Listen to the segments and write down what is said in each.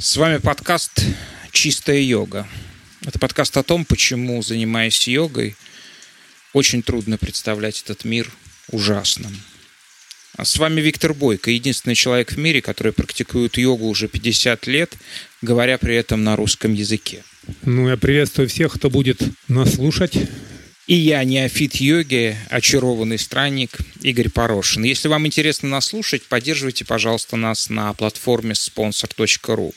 С вами подкаст «Чистая йога». Это подкаст о том, почему, занимаясь йогой, очень трудно представлять этот мир ужасным. А с вами Виктор Бойко, единственный человек в мире, который практикует йогу уже 50 лет, говоря при этом на русском языке. Ну, я приветствую всех, кто будет нас слушать. И я, неофит йоги, очарованный странник Игорь Порошин. Если вам интересно нас слушать, поддерживайте, пожалуйста, нас на платформе sponsor.ru.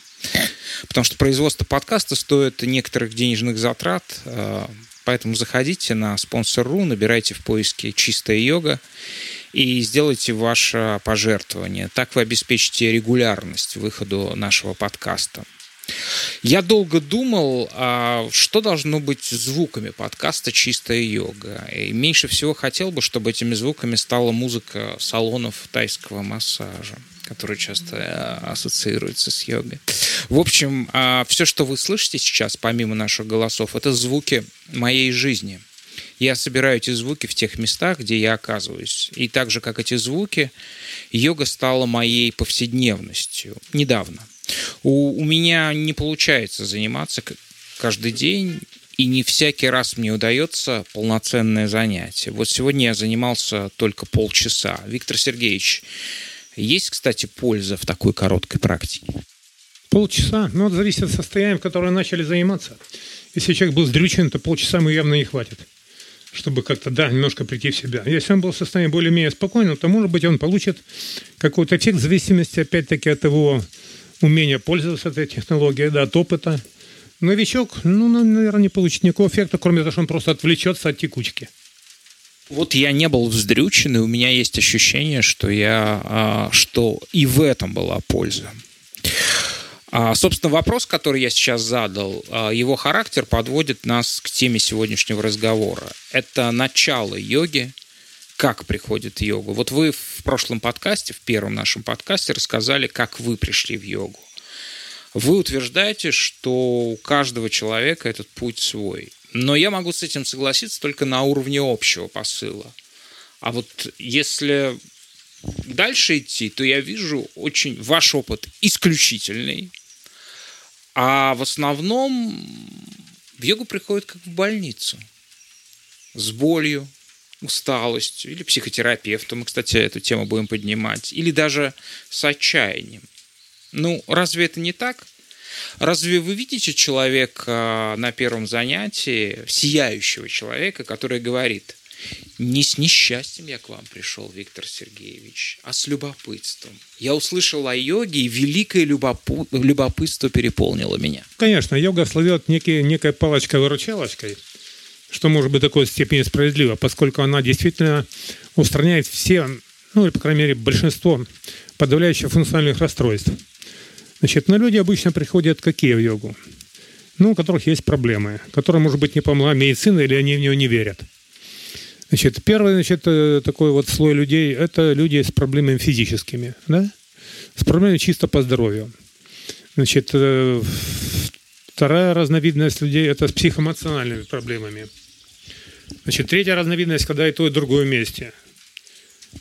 Потому что производство подкаста стоит некоторых денежных затрат, э, поэтому заходите на sponsor.ru, набирайте в поиске «Чистая йога» и сделайте ваше пожертвование. Так вы обеспечите регулярность выхода нашего подкаста. Я долго думал, а что должно быть звуками подкаста «Чистая йога». И меньше всего хотел бы, чтобы этими звуками стала музыка салонов тайского массажа который часто э, ассоциируется с йогой. В общем, а, все, что вы слышите сейчас, помимо наших голосов, это звуки моей жизни. Я собираю эти звуки в тех местах, где я оказываюсь. И так же, как эти звуки, йога стала моей повседневностью недавно – у, у меня не получается заниматься каждый день, и не всякий раз мне удается полноценное занятие. Вот сегодня я занимался только полчаса. Виктор Сергеевич, есть, кстати, польза в такой короткой практике? Полчаса? Ну, это зависит от состояния, в котором начали заниматься. Если человек был сдрючен, то полчаса ему явно не хватит, чтобы как-то, да, немножко прийти в себя. Если он был в состоянии более-менее спокойным, то, может быть, он получит какой-то эффект в зависимости, опять-таки, от его умение пользоваться этой технологией, да, от опыта. Новичок, ну, наверное, не получит никакого эффекта, кроме того, что он просто отвлечется от текучки. Вот я не был вздрючен, и у меня есть ощущение, что я, а, что и в этом была польза. А, собственно, вопрос, который я сейчас задал, а, его характер подводит нас к теме сегодняшнего разговора. Это начало йоги, как приходит йога. Вот вы в прошлом подкасте, в первом нашем подкасте рассказали, как вы пришли в йогу. Вы утверждаете, что у каждого человека этот путь свой. Но я могу с этим согласиться только на уровне общего посыла. А вот если дальше идти, то я вижу очень ваш опыт исключительный. А в основном в йогу приходит как в больницу. С болью, усталостью, или психотерапевту, мы, кстати, эту тему будем поднимать, или даже с отчаянием. Ну, разве это не так? Разве вы видите человека на первом занятии, сияющего человека, который говорит, не с несчастьем я к вам пришел, Виктор Сергеевич, а с любопытством. Я услышал о йоге, и великое любопу... любопытство переполнило меня. Конечно, йога слывет некой, некой палочкой-выручалочкой – что может быть такой степени справедливо, поскольку она действительно устраняет все, ну или, по крайней мере, большинство подавляющих функциональных расстройств. Значит, на люди обычно приходят какие в йогу? Ну, у которых есть проблемы, которые, может быть, не помогла медицина или они в нее не верят. Значит, первый значит, э, такой вот слой людей – это люди с проблемами физическими, да? с проблемами чисто по здоровью. Значит, э, вторая разновидность людей – это с психоэмоциональными проблемами – Значит, третья разновидность, когда и то, и другое вместе.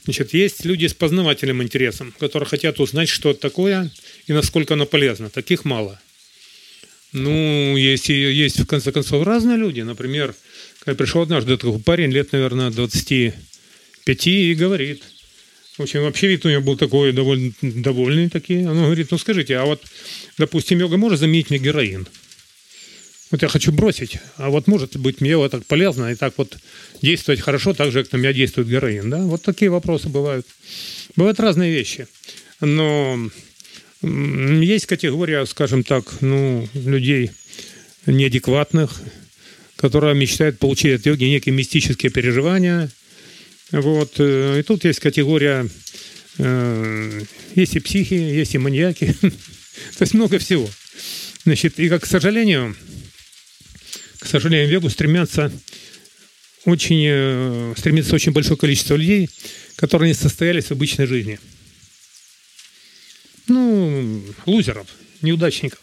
Значит, есть люди с познавательным интересом, которые хотят узнать, что это такое и насколько оно полезно. Таких мало. Ну, есть, есть в конце концов разные люди. Например, когда пришел однажды такой парень, лет, наверное, 25, и говорит. В общем, вообще вид у него был такой довольно довольный такие. Он говорит, ну скажите, а вот, допустим, йога может заменить мне героин? Вот я хочу бросить, а вот может быть мне вот так полезно и так вот действовать хорошо, так же, как на меня действует героин, да? Вот такие вопросы бывают. Бывают разные вещи. Но есть категория, скажем так, ну, людей неадекватных, которые мечтают получить от йоги некие мистические переживания. Вот. Э, и тут есть категория, э, есть и психи, есть и маньяки, то есть много всего. Значит, и, как, к сожалению, к сожалению, в Вегу стремятся очень, э, стремится очень большое количество людей, которые не состоялись в обычной жизни. Ну, лузеров, неудачников,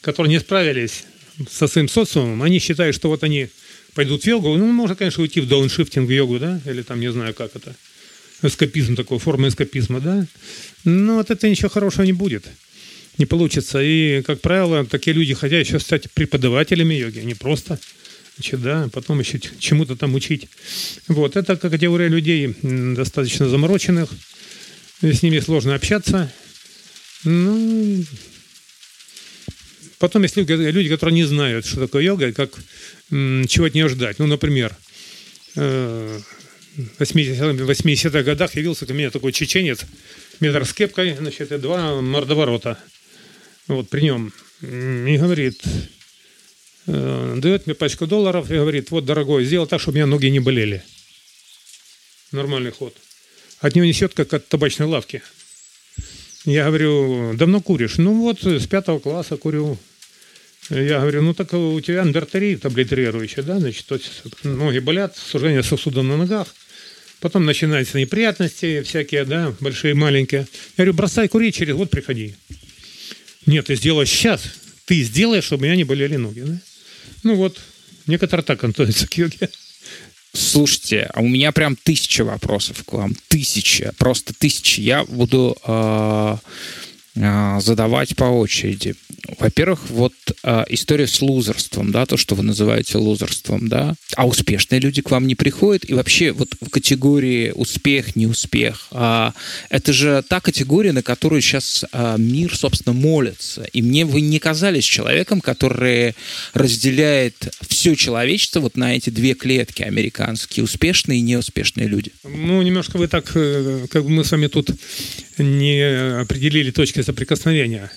которые не справились со своим социумом, они считают, что вот они пойдут в йогу, ну, можно, конечно, уйти в дауншифтинг в йогу, да, или там, не знаю, как это, эскапизм такой, форма эскапизма, да, но от этого ничего хорошего не будет. Не получится. И, как правило, такие люди хотят еще стать преподавателями йоги, не просто значит, да, потом еще чему-то там учить. Вот, это категория людей достаточно замороченных, с ними сложно общаться. Ну, потом есть люди, люди, которые не знают, что такое йога и как, чего от нее ждать. Ну, например, э, в 80-х годах явился ко мне такой чеченец, метр с кепкой, значит, и два мордоворота. Вот при нем. И говорит, э, дает мне пачку долларов и говорит, вот, дорогой, сделай так, чтобы у меня ноги не болели. Нормальный ход. От него несет, как от табачной лавки. Я говорю, давно куришь? Ну вот, с пятого класса курю. Я говорю, ну так у тебя эндортерит облитерирующий, да, значит, ноги болят, сужение сосудов на ногах. Потом начинаются неприятности всякие, да, большие, маленькие. Я говорю, бросай курить, через год приходи. Нет, ты сделаешь сейчас. Ты сделаешь, чтобы у меня не болели ноги. Да? Ну вот, некоторые так относятся к йоге. Слушайте, а у меня прям тысяча вопросов к вам. Тысяча, просто тысяча. Я буду э, задавать по очереди. Во-первых, вот э, история с лузерством, да, то, что вы называете лузерством, да, а успешные люди к вам не приходят, и вообще вот в категории успех, неуспех, э, это же та категория, на которую сейчас э, мир, собственно, молится, и мне вы не казались человеком, который разделяет все человечество вот на эти две клетки американские, успешные и неуспешные люди. Ну, немножко вы так, э, как бы мы с вами тут не определили точки соприкосновения.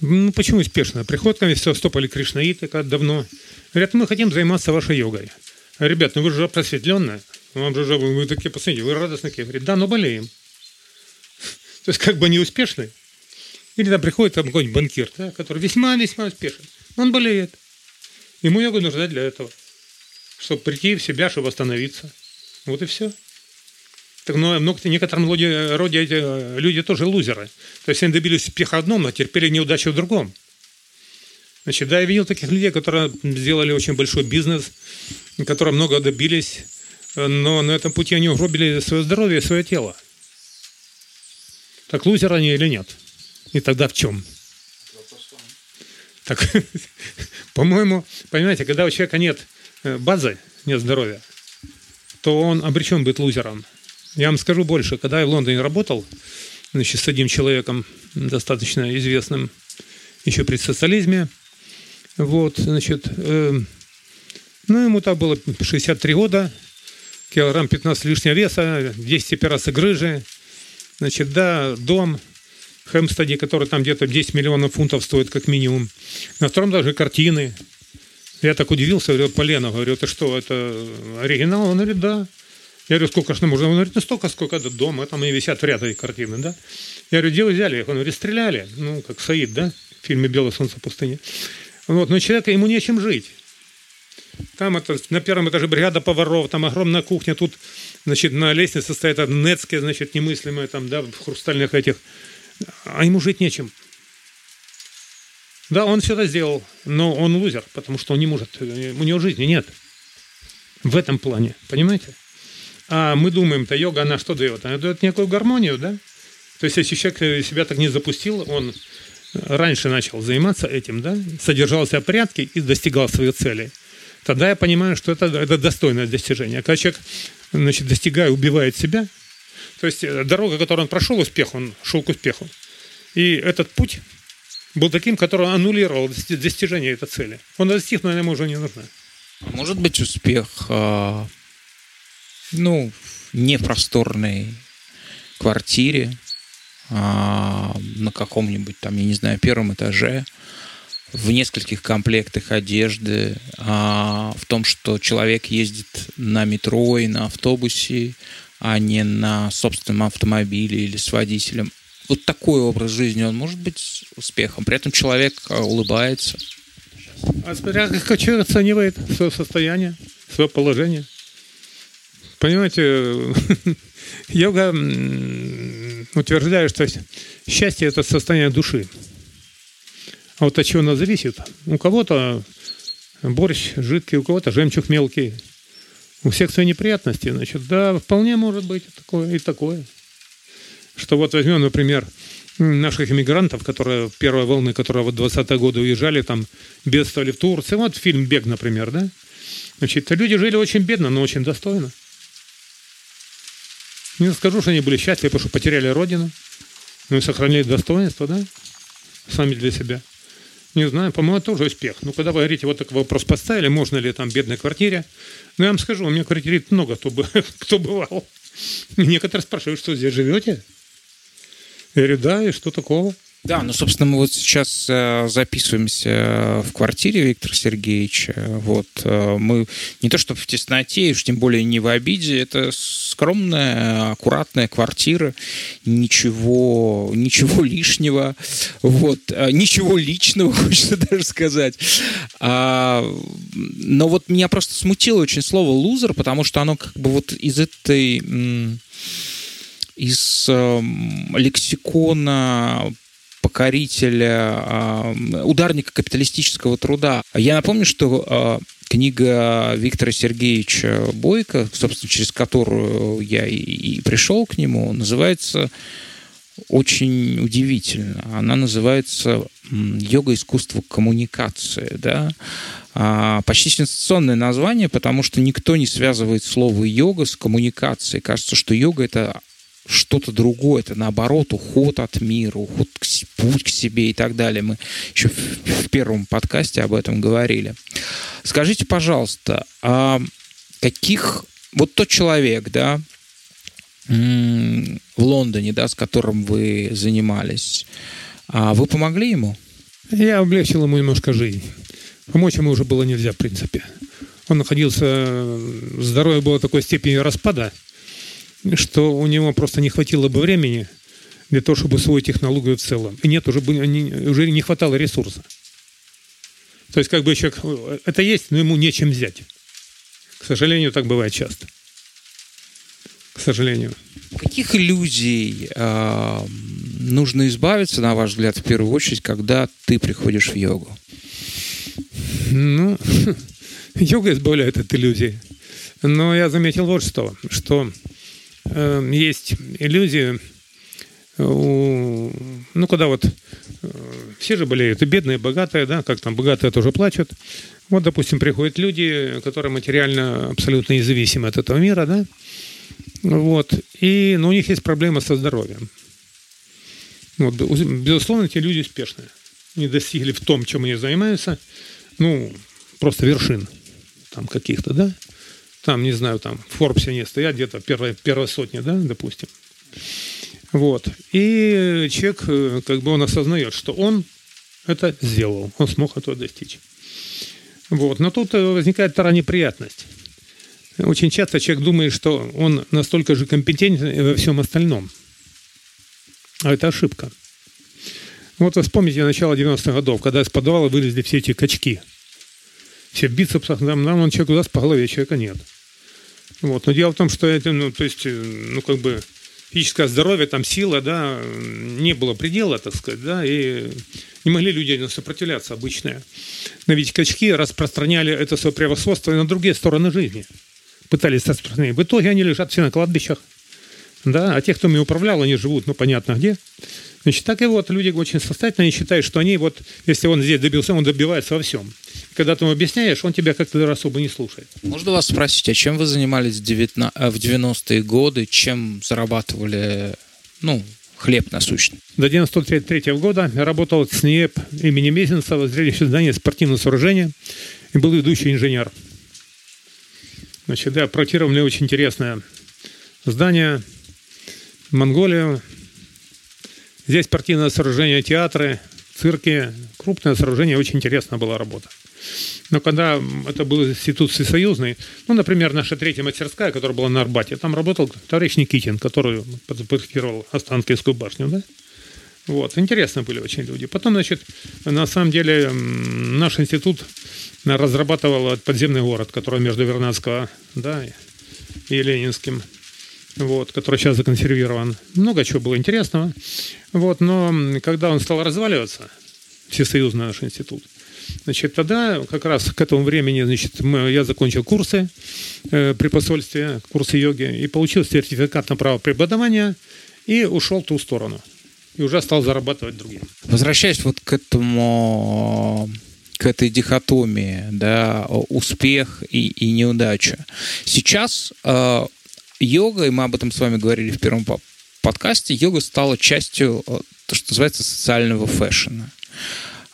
Ну, почему ко мне все стопали кришнаиты как давно. Говорят, мы хотим заниматься вашей йогой. Ребят, ну вы же просветленные. Вам же, вы такие, посмотрите, вы радостные. Говорят, да, но болеем. То есть как бы не успешны. Или там приходит там какой-нибудь банкир, да, который весьма-весьма успешен. Он болеет. Ему йогу нужна для этого. Чтобы прийти в себя, чтобы восстановиться. Вот и все. Так, но в некотором роде, роде эти э, люди тоже лузеры. То есть они добились успеха в одном, но терпели неудачу в другом. Значит, да, я видел таких людей, которые сделали очень большой бизнес, которые много добились, но на этом пути они угробили свое здоровье и свое тело. Так лузеры они или нет? И тогда в чем? Так, по-моему, понимаете, когда у человека нет э, базы, нет здоровья, то он обречен быть лузером. Я вам скажу больше. Когда я в Лондоне работал, значит, с одним человеком, достаточно известным еще при социализме, вот, значит, э, ну, ему там было 63 года, килограмм 15 лишнего веса, 10 операций грыжи, значит, да, дом, Хэмстеди, который там где-то 10 миллионов фунтов стоит как минимум. На втором даже картины. Я так удивился, говорю, Полена, говорю, ты что, это оригинал? Он говорит, да. Я говорю, сколько же можно? Он говорит, ну столько, сколько до дома, там и висят в ряд эти картины, да? Я говорю, где вы взяли их? Он говорит, стреляли, ну, как Саид, да, в фильме «Белое солнце пустыни». Вот, но человека, ему нечем жить. Там это, на первом этаже бригада поваров, там огромная кухня, тут, значит, на лестнице стоят нецкие, значит, немыслимые, там, да, в хрустальных этих, а ему жить нечем. Да, он все это сделал, но он лузер, потому что он не может, у него жизни нет. В этом плане, понимаете? А мы думаем-то, йога, она что дает? Она дает некую гармонию, да? То есть, если человек себя так не запустил, он раньше начал заниматься этим, да, содержался в порядке и достигал своих целей, тогда я понимаю, что это, это достойное достижение. А когда человек, значит, достигая, убивает себя, то есть э, дорога, которую он прошел успех, он шел к успеху. И этот путь был таким, который аннулировал достижение этой цели. Он достиг, но она ему уже не нужна. Может быть, успех а, ну, не просторной квартире, а, на каком-нибудь там, я не знаю, первом этаже, в нескольких комплектах одежды, а, в том, что человек ездит на метро и на автобусе, а не на собственном автомобиле или с водителем. Вот такой образ жизни, он может быть успехом. При этом человек а, улыбается. А смотря как человек оценивает свое состояние, свое положение. Понимаете, йога утверждает, что счастье – это состояние души. А вот от чего оно зависит? У кого-то борщ жидкий, у кого-то жемчуг мелкий. У всех свои неприятности. Значит, да, вполне может быть такое и такое. Что вот возьмем, например, наших иммигрантов, которые первой волны, которые в 20-е годы уезжали, там бедствовали в Турции. Вот фильм «Бег», например, да? Значит, люди жили очень бедно, но очень достойно. Не скажу, что они были счастливы, потому что потеряли родину, но и сохранили достоинство, да? Сами для себя. Не знаю, по-моему, это тоже успех. Ну, когда вы говорите, вот такой вопрос поставили, можно ли там бедной квартире, ну, я вам скажу, у меня в квартире много кто, бы, кто бывал. Некоторые спрашивают, что здесь живете? Я говорю, да, и что такого? Да, ну, собственно, мы вот сейчас э, записываемся в квартире Виктора Сергеевича. Вот э, мы не то чтобы в тесноте, уж тем более не в обиде. Это скромная, аккуратная квартира, ничего, ничего лишнего, вот, э, ничего личного, хочется даже сказать. А, но вот меня просто смутило очень слово лузер, потому что оно как бы вот из этой из э, лексикона покорителя, ударника капиталистического труда. Я напомню, что а, книга Виктора Сергеевича Бойко, собственно, через которую я и пришел к нему, называется очень удивительно. Она называется «Йога искусство коммуникации». Да? А, почти сенсационное название, потому что никто не связывает слово «йога» с коммуникацией. Кажется, что йога – это что-то другое, это наоборот уход от мира, уход к, путь к себе и так далее. Мы еще в, в первом подкасте об этом говорили. Скажите, пожалуйста, а каких вот тот человек, да, в Лондоне, да, с которым вы занимались, а вы помогли ему? Я облегчил ему немножко жизнь. Помочь ему уже было нельзя, в принципе. Он находился, здоровье было такой степени распада, что у него просто не хватило бы времени для того, чтобы свою технологию в целом. И нет, уже, уже не хватало ресурса. То есть как бы человек, это есть, но ему нечем взять. К сожалению, так бывает часто. К сожалению. Каких иллюзий э, нужно избавиться, на ваш взгляд, в первую очередь, когда ты приходишь в йогу? Ну, йога избавляет от иллюзий. Но я заметил вот что, что Эм, есть иллюзия, ну, когда вот э, все же болеют, и бедные, и богатые, да, как там, богатые тоже плачут. Вот, допустим, приходят люди, которые материально абсолютно независимы от этого мира, да, вот, и, но у них есть проблемы со здоровьем. Вот, безусловно, эти люди успешные. Не достигли в том, чем они занимаются, ну, просто вершин там каких-то, да там, не знаю, там в Форбсе не стоят, где-то первая, первая сотня, да, допустим. Вот. И человек, э, как бы он осознает, что он это сделал, он смог этого достичь. Вот. Но тут э, возникает вторая неприятность. Очень часто человек думает, что он настолько же компетентен во всем остальном. А это ошибка. Вот вы вспомните начало 90-х годов, когда из подвала вылезли все эти качки. Все в бицепсах, нам, нам он человек даст по голове, человека нет. Вот. Но дело в том, что это, ну, то есть, э, ну, как бы физическое здоровье, там сила, да, не было предела, так сказать, да, и не могли люди сопротивляться обычные. Но ведь качки распространяли это свое превосходство и на другие стороны жизни. Пытались распространять. В итоге они лежат все на кладбищах. Да, а те, кто ими управлял, они живут, ну, понятно где. Значит, так и вот люди очень состоятельные, они считают, что они вот, если он здесь добился, он добивается во всем. Когда ты ему объясняешь, он тебя как-то особо не слушает. Можно вас спросить, а чем вы занимались в 90-е годы? Чем зарабатывали, ну, хлеб насущный? До 93 года я работал с НИЭП имени Мезенцева, зрелище здания спортивного сооружения, и был ведущий инженер. Значит, да, проектировали очень интересное здание, Монголию, Здесь спортивное сооружение, театры, цирки, крупное сооружение, очень интересная была работа. Но когда это был институт всесоюзный, ну, например, наша третья мастерская, которая была на Арбате, там работал товарищ Никитин, который проектировал Останкинскую башню, да? Вот, интересно были очень люди. Потом, значит, на самом деле наш институт разрабатывал подземный город, который между Вернадского, да, и Ленинским вот, который сейчас законсервирован. Много чего было интересного. Вот, но когда он стал разваливаться, Всесоюзный наш институт, Значит, тогда как раз к этому времени значит, мы, я закончил курсы э, при посольстве, курсы йоги, и получил сертификат на право преподавания и ушел в ту сторону. и уже стал зарабатывать другим. Возвращаясь вот к этому к этой дихотомии, да, успех и, и неудача. Сейчас э, йога, и мы об этом с вами говорили в первом подкасте, йога стала частью, э, то, что называется, социального фэшена.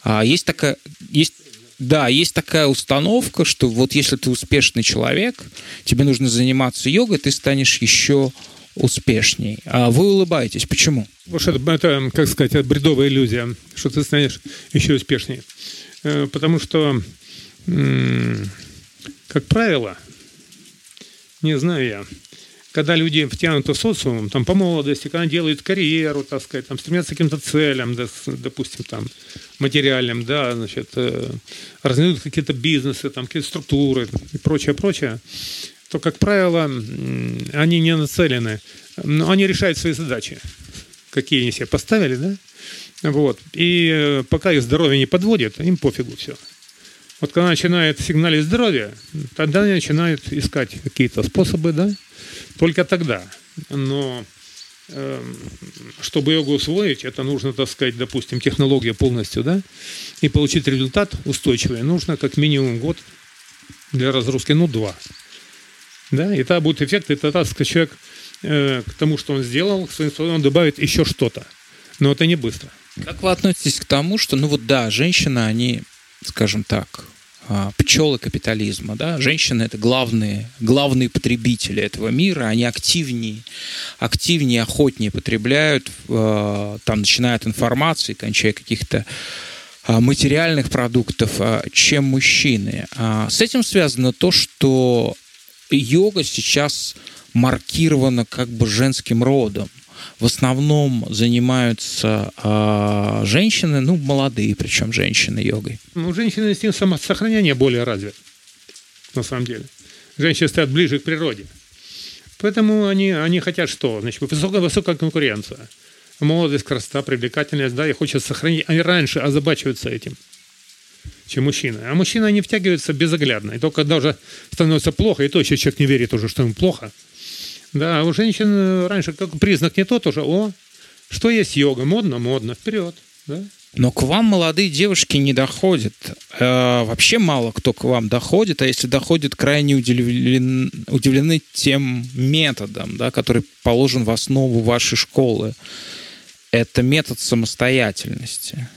А есть такая, есть да, есть такая установка, что вот если ты успешный человек, тебе нужно заниматься йогой, ты станешь еще успешней. А вы улыбаетесь. Почему? Потому что это, как сказать, это бредовая иллюзия, что ты станешь еще успешнее. Э, потому что, как правило, не знаю я, когда люди втянуты в социум, там, по молодости, когда делают карьеру, так сказать, там, стремятся к каким-то целям, да, допустим, там, материальным, да, значит, э, развивают какие-то бизнесы, там, какие-то структуры и прочее, прочее, то, как правило, они не нацелены, но они решают свои задачи, какие они себе поставили, да, вот, и э, пока их здоровье не подводит, им пофигу все. Вот когда начинает сигналить здоровье, тогда они начинают искать какие-то способы, да, только тогда. Но эм, чтобы йогу усвоить, это нужно, так сказать, допустим, технология полностью, да, и получить результат устойчивый, нужно как минимум год для разгрузки, ну, два. Да, и тогда будет эффект, и тогда человек э, к тому, что он сделал, своим он добавит еще что-то. Но это не быстро. Как вы относитесь к тому, что, ну вот да, женщины, они, скажем так, а, пчелы капитализма. Да? Женщины – это главные, главные потребители этого мира, они активнее, активнее, охотнее потребляют, а, там, начиная от информации, кончая каких-то а, материальных продуктов, чем мужчины. С этим связано то, что йога сейчас маркирована как бы женским родом в основном занимаются э, женщины, ну, молодые, причем женщины йогой. Ну, женщины инстинкт самосохранения более развит, на самом деле. Женщины стоят ближе к природе. Поэтому они, они хотят что? Значит, высокая, высокая конкуренция. Молодость, красота, привлекательность, да, и хочет сохранить. Они раньше озабачиваются этим, чем мужчины. А мужчины, они втягиваются безоглядно. И только когда уже становится плохо, и то еще человек не верит уже, что ему плохо – да, у женщин раньше как признак не тот уже, о, что есть йога, модно, модно, вперед, да. Но к вам молодые девушки не доходят. Э, вообще мало кто к вам доходит, а если доходит, крайне удивлены, удивлены тем методом, да, который положен в основу вашей школы. Это метод самостоятельности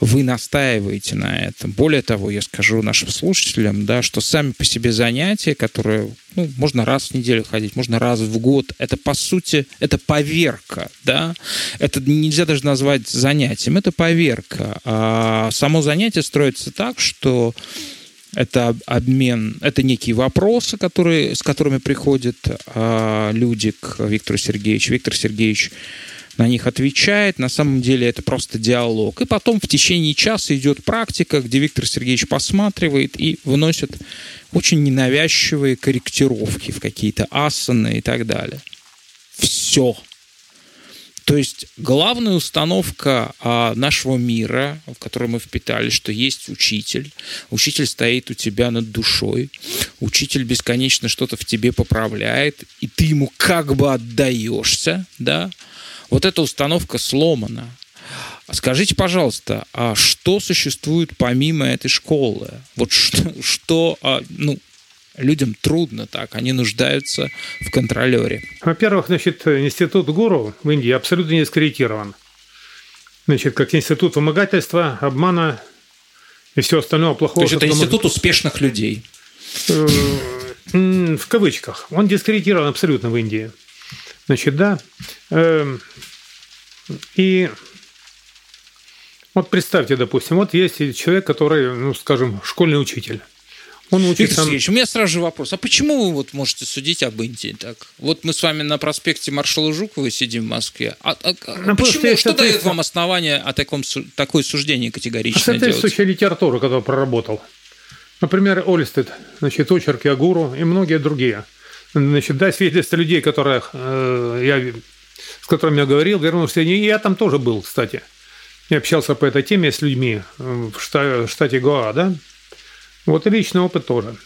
вы настаиваете на этом. Более того, я скажу нашим слушателям, да, что сами по себе занятия, которые ну, можно раз в неделю ходить, можно раз в год, это по сути, это поверка, да, это нельзя даже назвать занятием, это поверка. А само занятие строится так, что это обмен, это некие вопросы, которые, с которыми приходят а, люди к Виктору Сергеевичу. Виктор Сергеевич на них отвечает. На самом деле это просто диалог. И потом в течение часа идет практика, где Виктор Сергеевич посматривает и выносит очень ненавязчивые корректировки в какие-то асаны и так далее. Все. То есть главная установка а, нашего мира, в который мы впитали, что есть учитель, учитель стоит у тебя над душой, учитель бесконечно что-то в тебе поправляет, и ты ему как бы отдаешься, да, вот эта установка сломана. Скажите, пожалуйста, а что существует помимо этой школы? Вот что, что а, ну, людям трудно так, они нуждаются в контролере. Во-первых, значит, институт гуру в Индии абсолютно не скорректирован. Значит, как институт вымогательства, обмана и все остальное плохого. То есть это институт может... успешных людей? Э, в кавычках. Он дискредитирован абсолютно в Индии. Значит, да. Эм, и вот представьте, допустим, вот есть человек, который, ну, скажем, школьный учитель. Он учит Виктор. Сергеевич, у меня сразу же вопрос. А почему вы вот можете судить об Индии так? Вот мы с вами на проспекте маршала Жукова сидим в Москве. А, а, ну, почему? Что дает вам основание о таком, такое суждение категорично а Соответствующая литература, которую проработал. Например, Олистед, значит, очерки о гуру и многие другие значит, да, свидетельства людей, которых э, я, с которыми я говорил, вернулся, и я там тоже был, кстати. Я общался по этой теме с людьми э, в штате, Гоа, да. Вот и личный опыт тоже.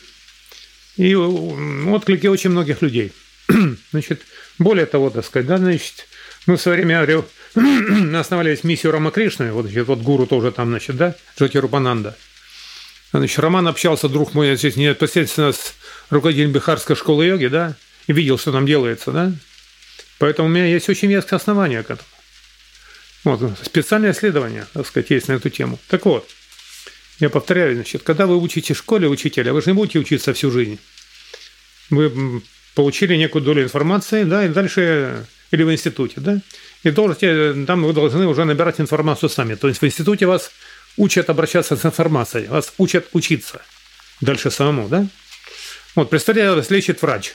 И отклики очень многих людей. Значит, Более того, так сказать, да, значит, мы в свое время, говорю, мы основали миссию Рамакришны, вот, значит, вот гуру тоже там, значит, да, Джоти Рупананда. Значит, Роман общался, друг мой, здесь непосредственно с руководителем Бихарской школы йоги, да, и видел, что там делается, да. Поэтому у меня есть очень веское основание к этому. Вот, специальное исследование, так сказать, есть на эту тему. Так вот, я повторяю, значит, когда вы учите в школе учителя, вы же не будете учиться всю жизнь. Вы получили некую долю информации, да, и дальше, или в институте, да, и должны, там вы должны уже набирать информацию сами. То есть в институте вас учат обращаться с информацией, вас учат учиться дальше самому, да. Вот, представляете, вас лечит врач.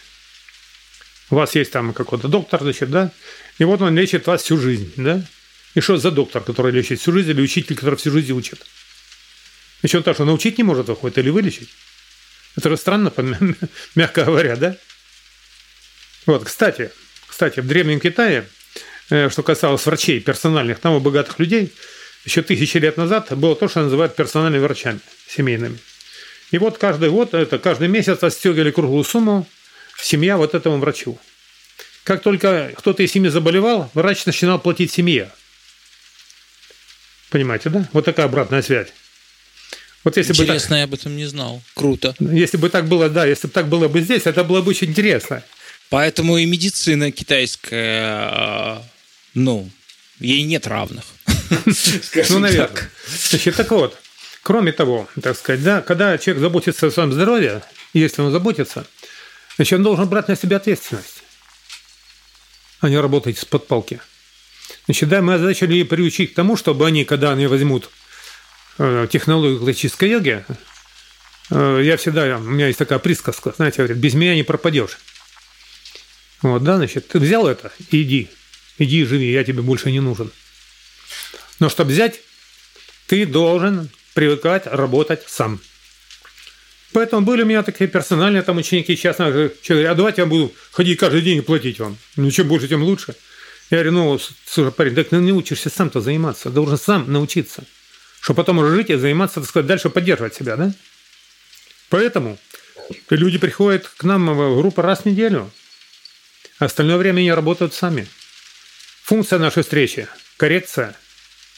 У вас есть там какой-то доктор, значит, да, и вот он лечит вас всю жизнь, да. И что за доктор, который лечит всю жизнь, или учитель, который всю жизнь учит? Еще он так, что научить не может выходит или вылечить. Это же странно, мягко говоря, да? Вот, кстати, кстати, в Древнем Китае, э, что касалось врачей персональных, там у богатых людей, еще тысячи лет назад было то, что называют персональными врачами семейными. И вот каждый год, это каждый месяц отстегивали круглую сумму семья вот этому врачу. Как только кто-то из семьи заболевал, врач начинал платить семье. Понимаете, да? Вот такая обратная связь. Вот если интересно, бы так, я об этом не знал. Круто. Если бы так было, да, если бы так было бы здесь, это было бы очень интересно. Поэтому и медицина китайская, а, ну, ей нет равных. Ну, наверное. Значит, так вот, кроме того, так сказать, да, когда человек заботится о своем здоровье, если он заботится, значит, он должен брать на себя ответственность, а не работать с подпалки. Значит, да, мы начали приучить к тому, чтобы они, когда они возьмут Э, технологию классической йоги, э, я всегда, у меня есть такая присказка, знаете, говорят, без меня не пропадешь. Вот, да, значит, ты взял это, иди, иди живи, я тебе больше не нужен. Но чтобы взять, ты должен привыкать работать сам. Поэтому были у меня такие персональные там ученики, сейчас говорят, а давайте я буду ходить каждый день и платить вам. Ну, чем больше, тем лучше. Я говорю, ну, слушай, парень, так ты не учишься сам-то заниматься, должен сам научиться чтобы потом уже жить и заниматься, так сказать, дальше поддерживать себя, да? Поэтому люди приходят к нам в группу раз в неделю, а остальное время они работают сами. Функция нашей встречи – коррекция,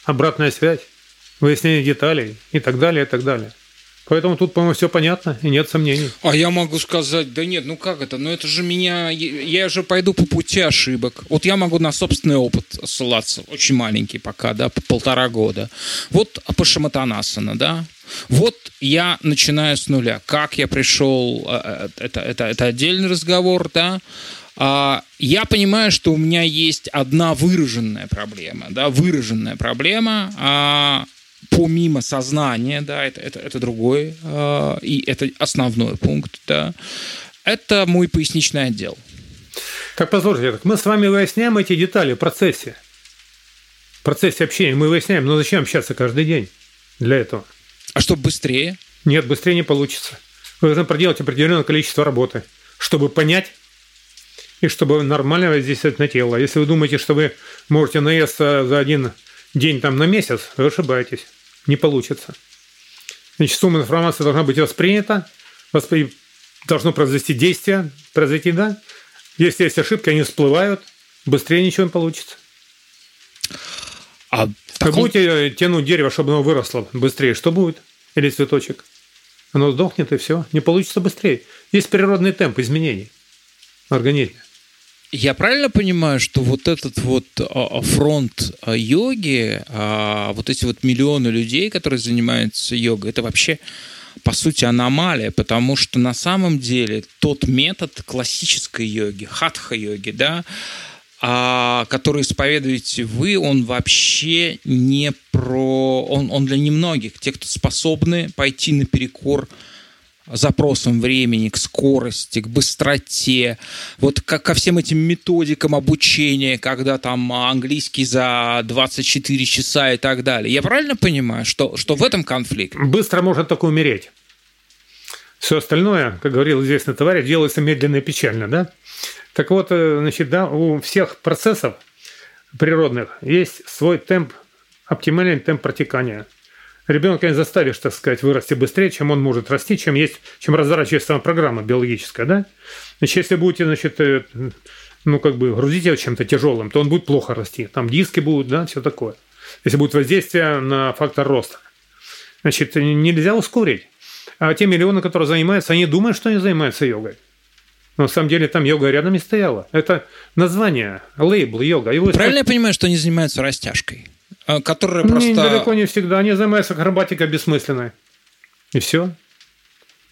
обратная связь, выяснение деталей и так далее, и так далее – Поэтому тут, по-моему, все понятно и нет сомнений. А я могу сказать, да нет, ну как это? Ну это же меня, я же пойду по пути ошибок. Вот я могу на собственный опыт ссылаться, очень маленький пока, да, по полтора года. Вот Апашаматанасана, да, вот я начинаю с нуля. Как я пришел, э, э, это, это, это отдельный разговор, да. А, я понимаю, что у меня есть одна выраженная проблема, да, выраженная проблема, а, помимо сознания, да, это, это, это другой, э, и это основной пункт, да, это мой поясничный отдел. Так, позвольте, так мы с вами выясняем эти детали в процессе. В процессе общения мы выясняем, но зачем общаться каждый день для этого? А чтобы быстрее? Нет, быстрее не получится. Вы должны проделать определенное количество работы, чтобы понять и чтобы нормально воздействовать на тело. Если вы думаете, что вы можете наесться за один день там на месяц, вы ошибаетесь не получится. Значит, сумма информации должна быть воспринята, воспри... должно произвести действие, произойти, да. Если есть ошибки, они всплывают, быстрее ничего не получится. А таком... Вы будете тянуть дерево, чтобы оно выросло быстрее, что будет? Или цветочек? Оно сдохнет и все. Не получится быстрее. Есть природный темп изменений в организме. Я правильно понимаю, что вот этот вот а, а, фронт а, йоги, вот эти вот миллионы людей, которые занимаются йогой, это вообще по сути аномалия, потому что на самом деле тот метод классической йоги, хатха-йоги, да, который исповедуете вы, он вообще не про... Он, он для немногих, те, кто способны пойти наперекор перекор запросам времени, к скорости, к быстроте, вот как ко всем этим методикам обучения, когда там английский за 24 часа и так далее. Я правильно понимаю, что, что в этом конфликт? Быстро может только умереть. Все остальное, как говорил известный товарищ, делается медленно и печально, да? Так вот, э, значит, да, у всех процессов природных есть свой темп, оптимальный темп протекания – ребенка не заставишь, так сказать, вырасти быстрее, чем он может расти, чем есть, чем разворачивается сама программа биологическая, да? Значит, если будете, значит, э, ну, как бы грузить его чем-то тяжелым, то он будет плохо расти. Там диски будут, да, все такое. Если будет воздействие на фактор роста. Значит, нельзя ускорить. А те миллионы, которые занимаются, они думают, что они занимаются йогой. Но на самом деле там йога рядом не стояла. Это название, лейбл йога. Его Правильно искать... я понимаю, что они занимаются растяжкой? А, которая просто... Не, далеко не всегда. Они занимаются акробатикой бессмысленной. И все.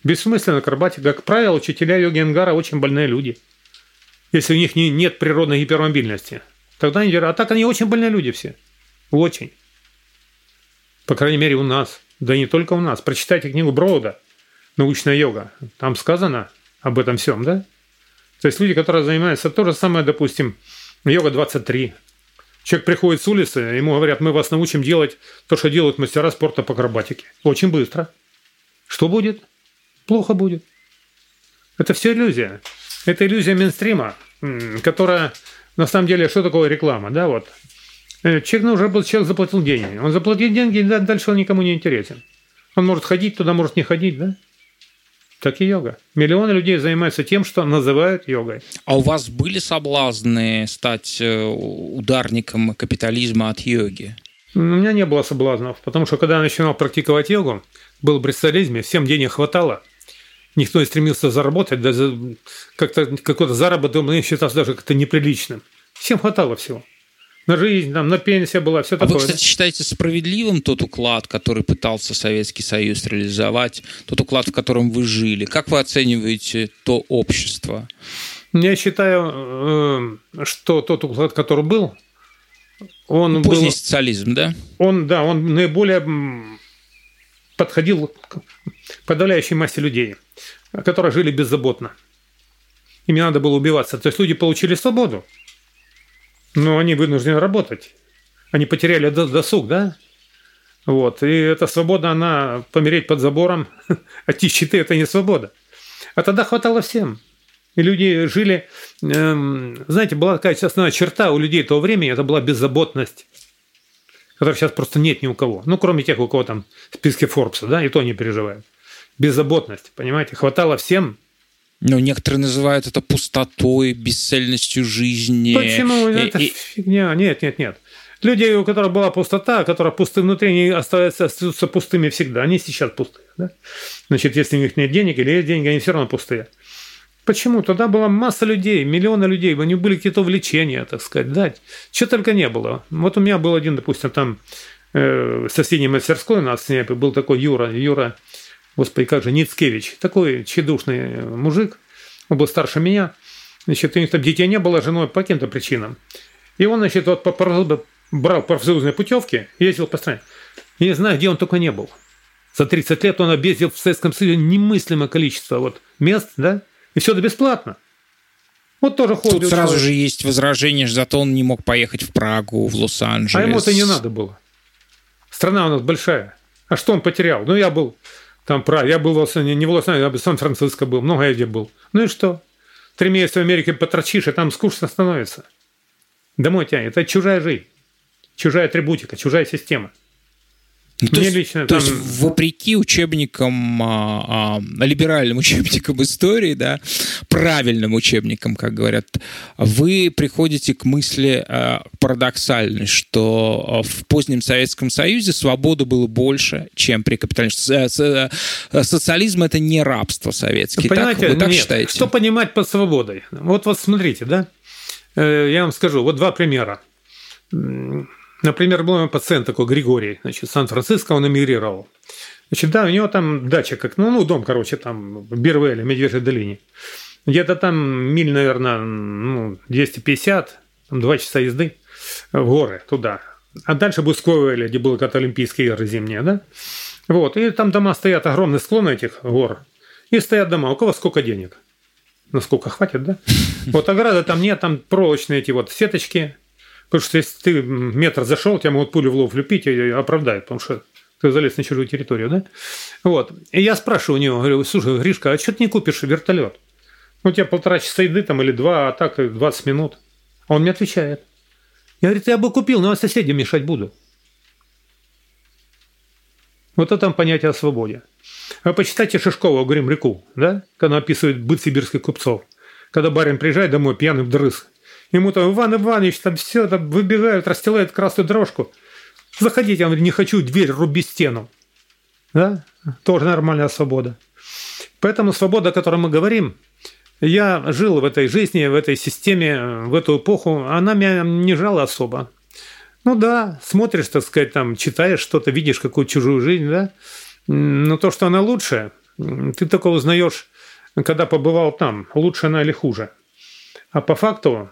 Бессмысленная акробатика. Как правило, учителя йоги Ангара очень больные люди. Если у них не, нет природной гипермобильности. Тогда они А так они очень больные люди все. Очень. По крайней мере, у нас. Да не только у нас. Прочитайте книгу Броуда «Научная йога». Там сказано об этом всем, да? То есть люди, которые занимаются то же самое, допустим, йога 23. Человек приходит с улицы, ему говорят, мы вас научим делать то, что делают мастера спорта по акробатике. Очень быстро. Что будет? Плохо будет. Это все иллюзия. Это иллюзия мейнстрима, которая на самом деле, что такое реклама, да, вот. Э, человек, ну, уже человек заплатил деньги. Он заплатил деньги, дальше он никому не интересен. Он может ходить туда, может не ходить, да? Так и йога. Миллионы людей занимаются тем, что называют йогой. А у вас были соблазны стать э, ударником капитализма от йоги? У меня не было соблазнов, потому что когда я начинал практиковать йогу, был в брестолизме, всем денег хватало, никто не стремился заработать, даже как-то какой-то заработок мне считался даже как-то неприличным. Всем хватало всего на жизнь, там, на пенсия была, все а такое. вы, кстати, считаете справедливым тот уклад, который пытался Советский Союз реализовать, тот уклад, в котором вы жили? Как вы оцениваете то общество? Я считаю, э, что тот уклад, который был, он ну, Поздний был, социализм, да? Он, да, он наиболее подходил к подавляющей массе людей, которые жили беззаботно. Им не надо было убиваться. То есть люди получили свободу. Но они вынуждены работать. Они потеряли досуг, да? Вот. И эта свобода, она помереть под забором, а те щиты – это не свобода. А тогда хватало всем. И люди жили... Эм, знаете, была такая основная черта у людей того времени, это была беззаботность, которой сейчас просто нет ни у кого. Ну, кроме тех, у кого там в списке Форбса, да, и то не переживают. Беззаботность, понимаете? Хватало всем, но некоторые называют это пустотой, бесцельностью жизни. Почему? И, это и... фигня. Нет, нет, нет. Люди, у которых была пустота, которые пусты внутри, они остаются, остаются пустыми всегда. Они сейчас пустые. Да? Значит, если у них нет денег или есть деньги, они все равно пустые. Почему? Тогда была масса людей, миллионы людей, у них были какие-то увлечения, так сказать, да, что только не было. Вот у меня был один, допустим, там э, соседней мастерской у нас в был такой Юра, Юра господи, как же, Ницкевич, такой чедушный мужик, он был старше меня, значит, у них там детей не было, женой по каким-то причинам. И он, значит, вот брал профсоюзные путевки, ездил по стране. Я не знаю, где он только не был. За 30 лет он объездил в Советском Союзе немыслимое количество вот мест, да, и все это бесплатно. Вот тоже ходит. Тут сразу человек. же есть возражение, зато он не мог поехать в Прагу, в Лос-Анджелес. А ему это не надо было. Страна у нас большая. А что он потерял? Ну, я был там про... Я был в не в Лос-Анджелесе, я в Сан-Франциско был, много где был. Ну и что? Три месяца в Америке потрачишь, и там скучно становится. Домой тянет. Это чужая жизнь, чужая атрибутика, чужая система – ну, то, есть, лично, то там... есть, вопреки учебникам, а, а, либеральным учебникам истории, да, правильным учебникам, как говорят, вы приходите к мысли а, парадоксальной, что а, в позднем Советском Союзе свободы было больше, чем при капитализме. Социализм – это не рабство советское. Понимаете, так, вы так нет. считаете? Что понимать под свободой? Вот, вот смотрите, да, э, я вам скажу, вот два примера Например, был мой пациент такой, Григорий, значит, Сан-Франциско, он эмигрировал. Значит, да, у него там дача, как, ну, ну дом, короче, там, в Бирвеле, Медвежьей долине. Где-то там миль, наверное, ну, 250, там, 2 часа езды в горы туда. А дальше Бусковеле, где были как Олимпийские игры зимние, да? Вот, и там дома стоят, огромные склоны этих гор. И стоят дома, у кого сколько денег? Насколько хватит, да? Вот ограды там нет, там проволочные эти вот сеточки, Потому что если ты метр зашел, тебя могут пулю в лоб влепить и оправдают, потому что ты залез на чужую территорию, да? Вот. И я спрашиваю у него, говорю, слушай, Гришка, а что ты не купишь вертолет? Ну, у тебя полтора часа еды там или два, а так 20 минут. А он мне отвечает. Я говорю, я бы купил, но я соседям мешать буду. Вот это там понятие о свободе. А почитайте Шишкова «Грим реку», да? Когда описывает быт сибирских купцов. Когда барин приезжает домой пьяный вдрызг, Ему там Иван Иванович там все там выбегают, расстилают красную дорожку. Заходите, он говорит, не хочу, дверь руби стену. Да? Тоже нормальная свобода. Поэтому свобода, о которой мы говорим, я жил в этой жизни, в этой системе, в эту эпоху, она меня не жала особо. Ну да, смотришь, так сказать, там, читаешь что-то, видишь какую-то чужую жизнь, да, но то, что она лучше, ты только узнаешь, когда побывал там, лучше она или хуже. А по факту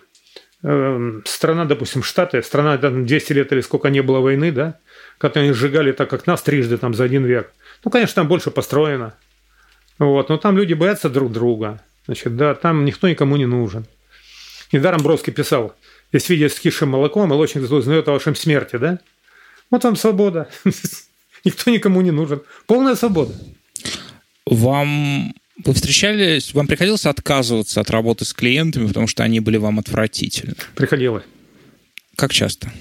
страна, допустим, Штаты, страна там 200 лет или сколько не было войны, да, когда они сжигали так, как нас трижды там за один век. Ну, конечно, там больше построено. Вот, но там люди боятся друг друга. Значит, да, там никто никому не нужен. Недаром Бровский писал, есть видео с кишем молоком, и лучник узнает о вашем смерти, да? Вот вам свобода. Никто никому не нужен. Полная свобода. Вам вы встречались, вам приходилось отказываться от работы с клиентами, потому что они были вам отвратительны? Приходилось. Как часто?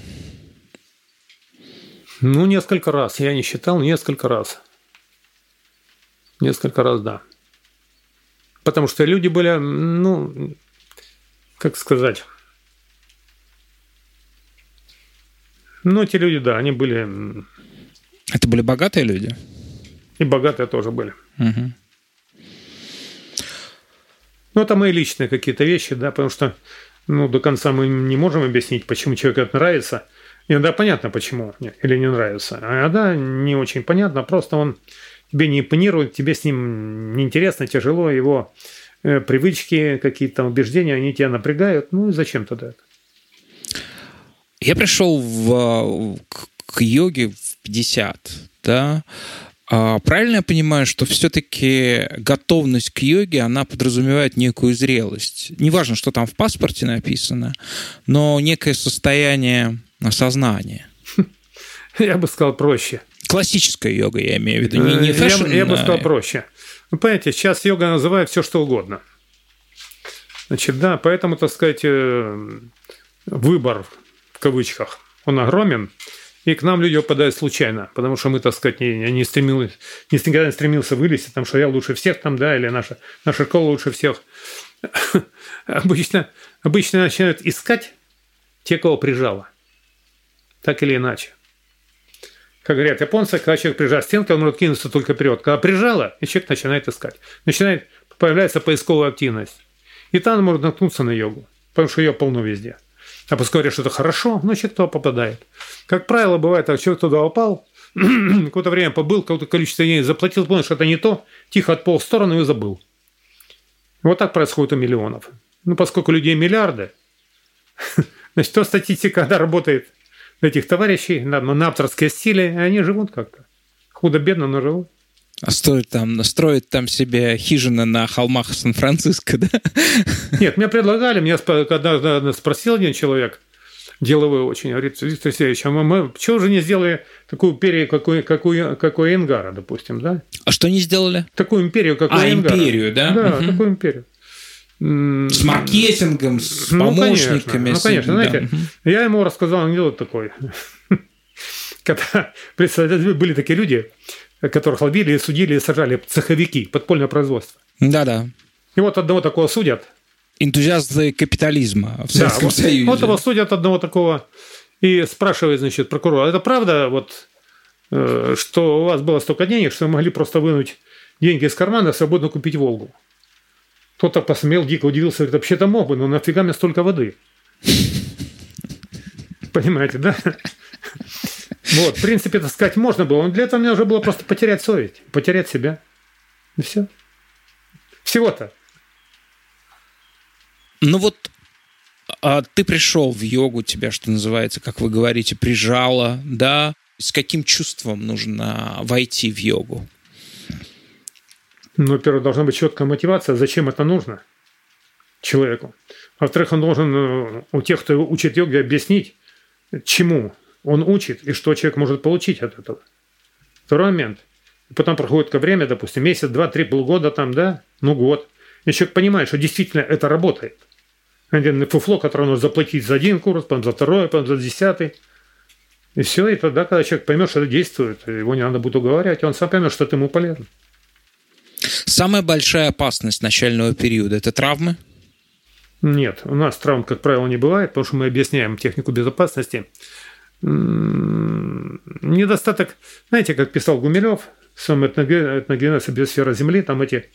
Ну, несколько раз. Я не считал, несколько раз. Несколько раз, да. Потому что люди были, ну, как сказать... Ну, эти люди, да, они были... Это были богатые люди? И богатые тоже были. Угу. Ну, это мои личные какие-то вещи, да, потому что ну, до конца мы не можем объяснить, почему человеку это нравится. Иногда понятно, почему или не нравится. А иногда не очень понятно, просто он тебе не импонирует, тебе с ним неинтересно, тяжело, его э, привычки, какие-то убеждения, они тебя напрягают. Ну и зачем тогда это? Я пришел в, к, к йоге в 50, да, правильно я понимаю, что все-таки готовность к йоге, она подразумевает некую зрелость? Неважно, что там в паспорте написано, но некое состояние осознания. Я бы сказал проще. Классическая йога, я имею в виду, не, не fashion, я, я бы сказал проще. Вы понимаете, сейчас йога называет все, что угодно. Значит, да, поэтому, так сказать, э, выбор в кавычках, он огромен. И к нам люди попадают случайно, потому что мы, так сказать, не, не стремились, не, никогда не стремился вылезти, там, что я лучше всех там, да, или наша, наша школа лучше всех. Обычно, обычно начинают искать те, кого прижало. Так или иначе. Как говорят японцы, когда человек прижал стенку, он может кинуться только вперед. Когда прижало, и человек начинает искать. Начинает, появляется поисковая активность. И там он может наткнуться на йогу, потому что ее полно везде. А поскольку говорят, что это хорошо, значит, кто попадает. Как правило, бывает так, человек туда упал, какое-то время побыл, какое-то количество денег заплатил, понял, что это не то, тихо отпол в сторону и забыл. Вот так происходит у миллионов. Ну, поскольку людей миллиарды, значит, то статистика, когда работает этих товарищей на, на авторские стили, они живут как-то. Худо-бедно, но живут. А стоит там, строить там себе хижины на холмах Сан-Франциско, да? Нет, мне предлагали, меня когда спросил один человек, деловой очень, говорит, Виктор Сергеевич, а мы, мы чего же не сделали такую империю, какой, какой, какой Энгара, допустим, да? А что не сделали? Такую империю, как а, у Энгара. империю, да? Да, угу. такую империю. С маркетингом, с ну, помощниками. Конечно, ну, конечно, знаете, да. я ему рассказал анекдот такой. Когда, представляете, были такие люди, которых ловили, судили и сажали цеховики, подпольное производство. Да-да. И вот одного такого судят. Энтузиасты капитализма в Советском да, Союзе. Вот его судят одного такого и спрашивает, значит, прокурор, это правда, вот, э, что у вас было столько денег, что вы могли просто вынуть деньги из кармана и свободно купить «Волгу»? Кто-то посмел, дико удивился, говорит, вообще-то мог бы, но нафига мне столько воды? Понимаете, да? Вот, в принципе, это сказать можно было, но для этого мне уже было просто потерять совесть, потерять себя. И все. Всего-то. Ну вот а ты пришел в йогу, тебя, что называется, как вы говорите, прижало, да? С каким чувством нужно войти в йогу? Ну, во-первых, должна быть четкая мотивация, зачем это нужно человеку. Во-вторых, он должен э, у тех, кто учит йоге, объяснить, чему он учит и что человек может получить от этого. Второй момент. Потом проходит время, допустим, месяц, два, три, полгода там, да, ну год. И человек понимает, что действительно это работает. Один фуфло, который нужно заплатить за один курс, потом за второй, потом за десятый. И все, и тогда, когда человек поймет, что это действует, его не надо будет уговаривать, он сам поймет, что это ему полезно. Самая большая опасность начального периода – это травмы? Нет, у нас травм, как правило, не бывает, потому что мы объясняем технику безопасности. Недостаток, знаете, как писал Гумилев, сам этногенез и биосфера Земли, там эти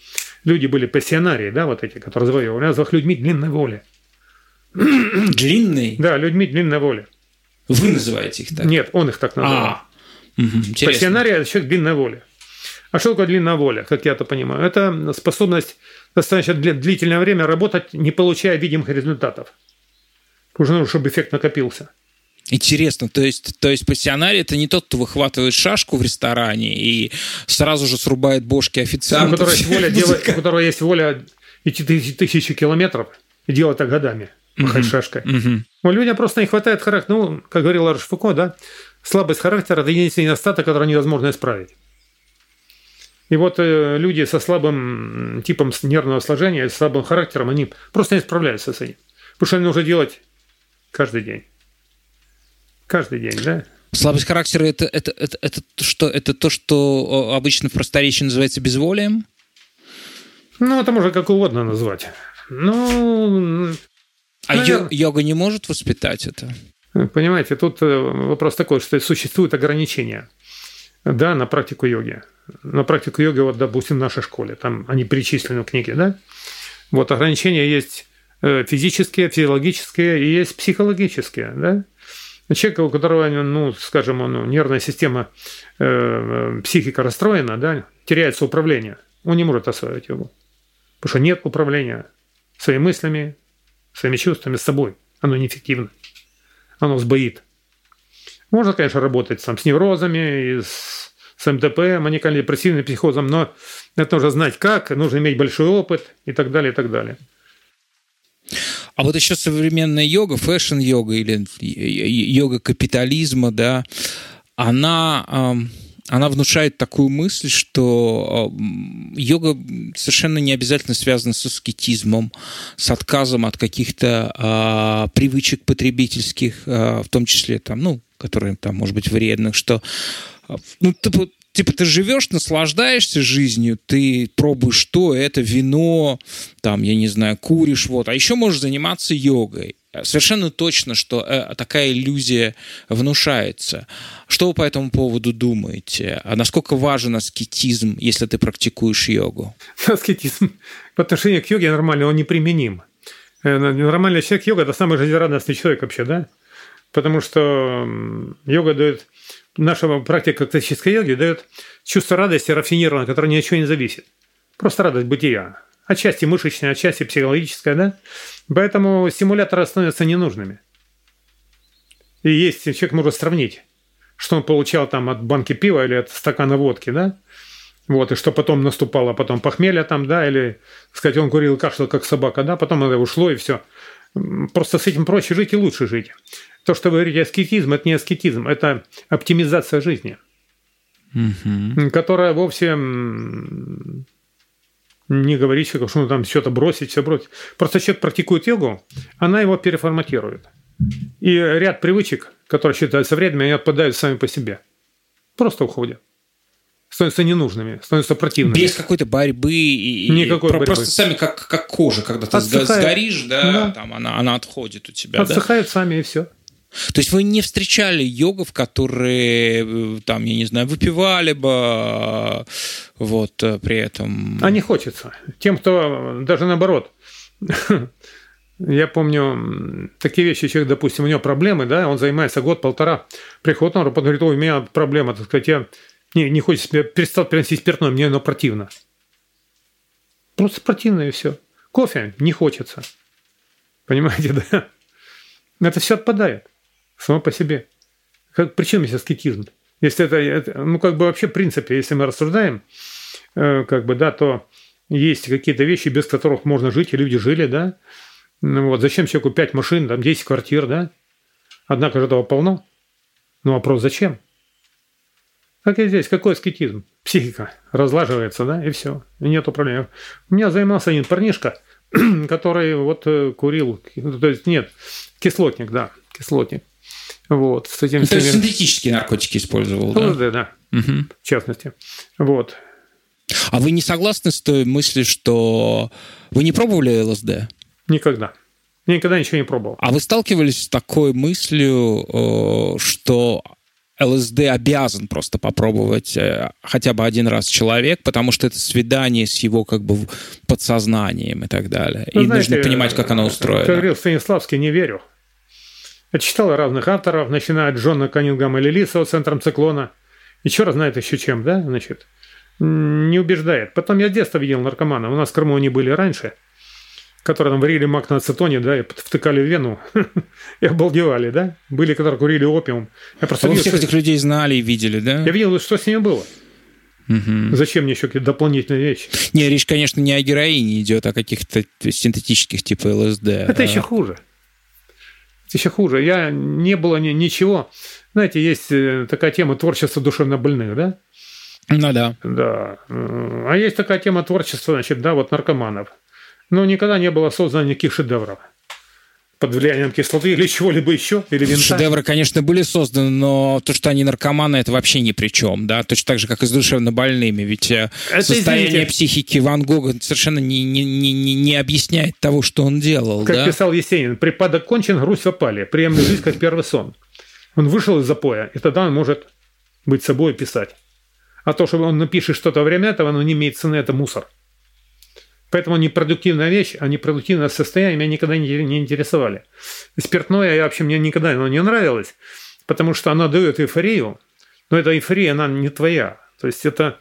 люди были пассионарии, да, вот эти, которые завоевывали, назвал их людьми длинной воли. Длинный? Да, людьми длинной воли. Вы называете их так? Нет, он их так называл. А, угу, Пассионарий – это человек длинной воли. А что такое длинная воля, как я это понимаю? Это способность достаточно длительное время работать, не получая видимых результатов. Нужно, чтобы эффект накопился. Интересно, то есть, то есть пассионарий это не тот, кто выхватывает шашку в ресторане и сразу же срубает бошки официантов. У которого есть воля, делать, у которого есть воля идти тысячи километров и делать это годами, махать угу. шашкой. Угу. У людям просто не хватает характера. Ну, как говорил Ларш Фуко, да, слабость характера – это единственный недостаток, который невозможно исправить. И вот э, люди со слабым типом нервного сложения, с слабым характером, они просто не справляются с этим. Потому что они нужно делать каждый день. Каждый день, да? Слабость характера это, это, это, это, что, это то, что обычно в просторечии называется безволием? Ну, это можно как угодно назвать. Ну, а наверное... йога не может воспитать это? Понимаете, тут э, вопрос такой, что существуют ограничения да, на практику йоги на практику йоги, вот, допустим, в нашей школе, там они перечислены в книге, да, вот ограничения есть э, физические, физиологические и есть психологические, да. Человек, у которого, ну, скажем, ну, нервная система, э, психика расстроена, да, теряется управление, он не может осваивать йогу. Потому что нет управления своими мыслями, своими чувствами, с собой. Оно неэффективно. Оно сбоит. Можно, конечно, работать там, с неврозами, и с с МТП, маниакально-депрессивным психозом, но это нужно знать как, нужно иметь большой опыт и так далее, и так далее. А вот еще современная йога, fashion-йога или йога капитализма, да, она, она внушает такую мысль, что йога совершенно не обязательно связана с аскетизмом, с отказом от каких-то а, привычек потребительских, а, в том числе там, ну, которые там, может быть, вредных, что ну, типа, типа ты живешь, наслаждаешься жизнью, ты пробуешь что, это вино, там, я не знаю, куришь, вот, а еще можешь заниматься йогой. Совершенно точно, что э, такая иллюзия внушается. Что вы по этому поводу думаете? А насколько важен аскетизм, если ты практикуешь йогу? Аскетизм по отношению к йоге нормально, он неприменим. Э, нормальный человек йога – это самый жизнерадостный человек вообще, да? Потому что йога дает наша практика классической йоги дает чувство радости рафинированное, которое ни от чего не зависит. Просто радость бытия. Отчасти мышечная, отчасти психологическая, да? Поэтому стимуляторы становятся ненужными. И есть, человек может сравнить, что он получал там от банки пива или от стакана водки, да? Вот, и что потом наступало, потом похмелье там, да, или, сказать, он курил и кашлял, как собака, да, потом это ушло, и все. Просто с этим проще жить и лучше жить. То, что вы говорите аскетизм, это не аскетизм, это оптимизация жизни, угу. которая вовсе не говорит человеку, что он там что-то бросить, все бросить. Просто человек практикует йогу, она его переформатирует. И ряд привычек, которые считаются вредными, они отпадают сами по себе. Просто уходят становятся ненужными, становятся противными. Без какой-то борьбы. И, Никакой про, борьбы. Просто сами как, как кожа, когда ты Отсыхает. сгоришь, да, да. Там она, она отходит у тебя. Отсыхает да? сами и все. То есть вы не встречали йогов, которые, э, там, я не знаю, выпивали бы вот э, при этом... А не хочется. Тем, кто даже наоборот. Я помню, такие вещи, человек, допустим, у него проблемы, да, он занимается год-полтора, приходит работу, говорит, у меня проблема, так сказать, я не, не хочется, перестал приносить спиртное, мне оно противно. Просто противно и все. Кофе не хочется. Понимаете, да? Это все отпадает само по себе. Как, причем есть аскетизм? Если это, это, ну, как бы вообще в принципе, если мы рассуждаем, э, как бы, да, то есть какие-то вещи, без которых можно жить, и люди жили, да. Ну, вот зачем человеку 5 машин, там 10 квартир, да? Однако же этого полно. Ну, вопрос зачем? Как и здесь, какой аскетизм? Психика разлаживается, да, и все. И нет управления. У меня занимался один парнишка, который вот э, курил, то есть нет, кислотник, да, кислотник. Вот, с этим ну, То есть синтетические наркотики использовал, да? ЛСД, да, угу. в частности. Вот. А вы не согласны с той мыслью, что вы не пробовали ЛСД? Никогда. Я никогда ничего не пробовал. А вы сталкивались с такой мыслью, что ЛСД обязан просто попробовать э, хотя бы один раз человек, потому что это свидание с его как бы подсознанием и так далее. Ну, и знаете, нужно понимать, как оно устроено. Как говорил Станиславский, не верю. Я читал разных авторов, начиная от Джона Каннингама Лилиса «Центром циклона». И черт знает еще чем, да, значит. Не убеждает. Потом я с детства видел наркоманов. У нас в Крыму они были раньше – которые там варили мак на ацетоне, да, и втыкали в вену, и обалдевали, да? Были, которые курили опиум. Я просто а видел, всех этих людей знали и видели, да? Я видел, что с ними было. Угу. Зачем мне еще какие-то дополнительные вещи? Не, речь, конечно, не о героине идет, а о каких-то синтетических типа ЛСД. Это а... еще хуже. Еще хуже. Я не было ни, ничего. Знаете, есть э, такая тема творчества душевнобольных, да? Ну да. Да. А есть такая тема творчества, значит, да, вот наркоманов. Но никогда не было создано никаких шедевров под влиянием кислоты или чего-либо еще, или винта. Шедевры, конечно, были созданы, но то, что они наркоманы, это вообще ни при чем, да, точно так же, как и с душевно больными, ведь э, это, состояние извините. психики Ван Гога совершенно не, не, не, не объясняет того, что он делал, Как да? писал Есенин, припадок кончен, грусть в опале, приемлю жизнь, как первый сон. Он вышел из запоя, и тогда он может быть собой и писать. А то, что он напишет что-то во время этого, оно не имеет цены, это мусор. Поэтому непродуктивная вещь, а непродуктивное состояние меня никогда не, интересовали. Спиртное я вообще мне никогда оно не нравилось, потому что оно дает эйфорию, но эта эйфория, она не твоя. То есть это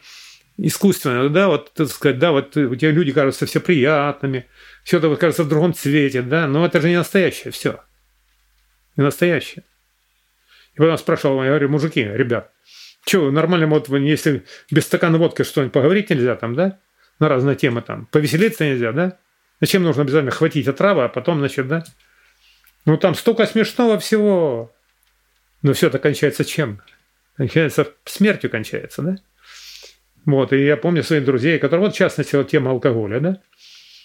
искусственно, да, вот, так сказать, да, вот у тебя люди кажутся все приятными, все это вот кажется в другом цвете, да, но это же не настоящее все. Не настоящее. И потом спрашивал, я говорю, мужики, ребят, что, нормально, вот, если без стакана водки что-нибудь поговорить нельзя там, да? На разные темы там. Повеселиться нельзя, да? Зачем нужно обязательно хватить отравы, а потом, значит, да? Ну, там столько смешного всего. Но все это кончается чем? Кончается смертью кончается, да? Вот, и я помню своих друзей, которые, вот в частности, вот тема алкоголя, да?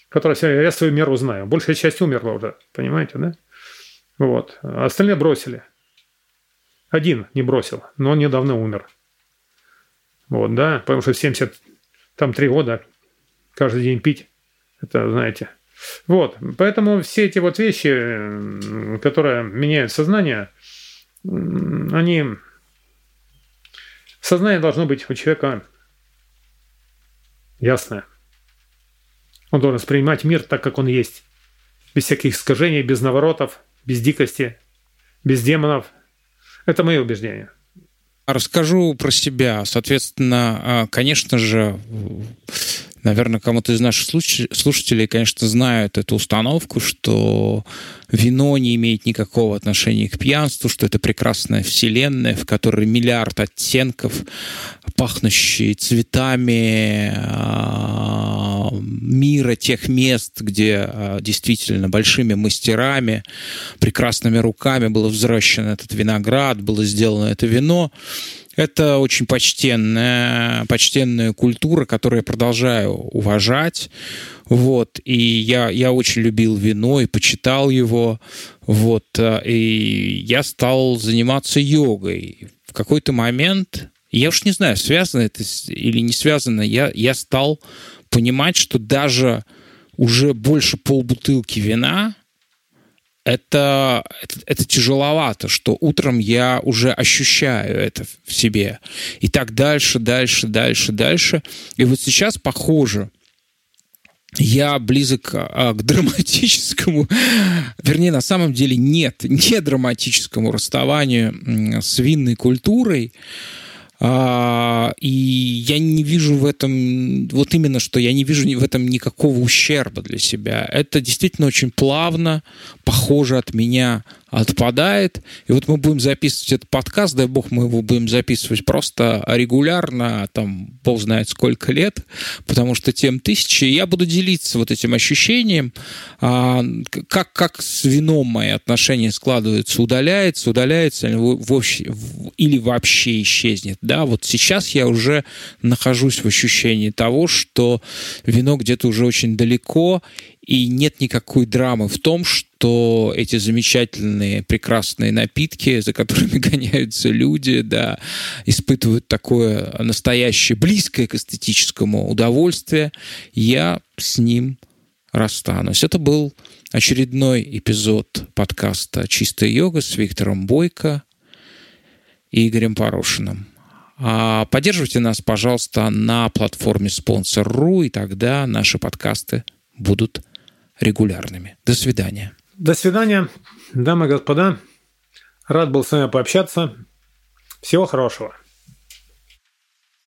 Которая, я свою меру знаю. Большая часть умерла уже, понимаете, да? Вот. А остальные бросили. Один не бросил, но он недавно умер. Вот, да, потому что в 70 там три года каждый день пить. Это, знаете. Вот. Поэтому все эти вот вещи, которые меняют сознание, они... Сознание должно быть у человека ясное. Он должен воспринимать мир так, как он есть. Без всяких искажений, без наворотов, без дикости, без демонов. Это мои убеждения. Расскажу про себя. Соответственно, а, конечно же, наверное, кому-то из наших слушателей, конечно, знают эту установку, что вино не имеет никакого отношения к пьянству, что это прекрасная вселенная, в которой миллиард оттенков, пахнущие цветами а, мира, тех мест, где а, действительно большими мастерами, прекрасными руками было взращено этот виноград, было сделано это вино. Это очень почтенная, почтенная культура, которую я продолжаю уважать. Вот. И я, я очень любил вино и почитал его. Вот. И я стал заниматься йогой. В какой-то момент, я уж не знаю, связано это или не связано, я, я стал понимать, что даже уже больше полбутылки вина это, это, это тяжеловато, что утром я уже ощущаю это в себе. И так дальше, дальше, дальше, дальше. И вот сейчас похоже, я близок а, к драматическому, вернее, на самом деле нет, не драматическому расставанию с винной культурой. А, и я не вижу в этом, вот именно что, я не вижу в этом никакого ущерба для себя. Это действительно очень плавно, похоже от меня отпадает. И вот мы будем записывать этот подкаст, дай бог мы его будем записывать просто регулярно, там, бог знает сколько лет, потому что тем тысячи. И я буду делиться вот этим ощущением, а, как, как с вином мои отношения складываются, удаляется, удаляется или вообще исчезнет. Да, вот сейчас я уже нахожусь в ощущении того, что вино где-то уже очень далеко, и нет никакой драмы в том, что эти замечательные, прекрасные напитки, за которыми гоняются люди, да, испытывают такое настоящее, близкое к эстетическому удовольствие. Я с ним расстанусь. Это был очередной эпизод подкаста «Чистая йога» с Виктором Бойко и Игорем Порошиным. А поддерживайте нас, пожалуйста, на платформе Sponsor.ru, и тогда наши подкасты будут регулярными. До свидания. До свидания, дамы и господа. Рад был с вами пообщаться. Всего хорошего.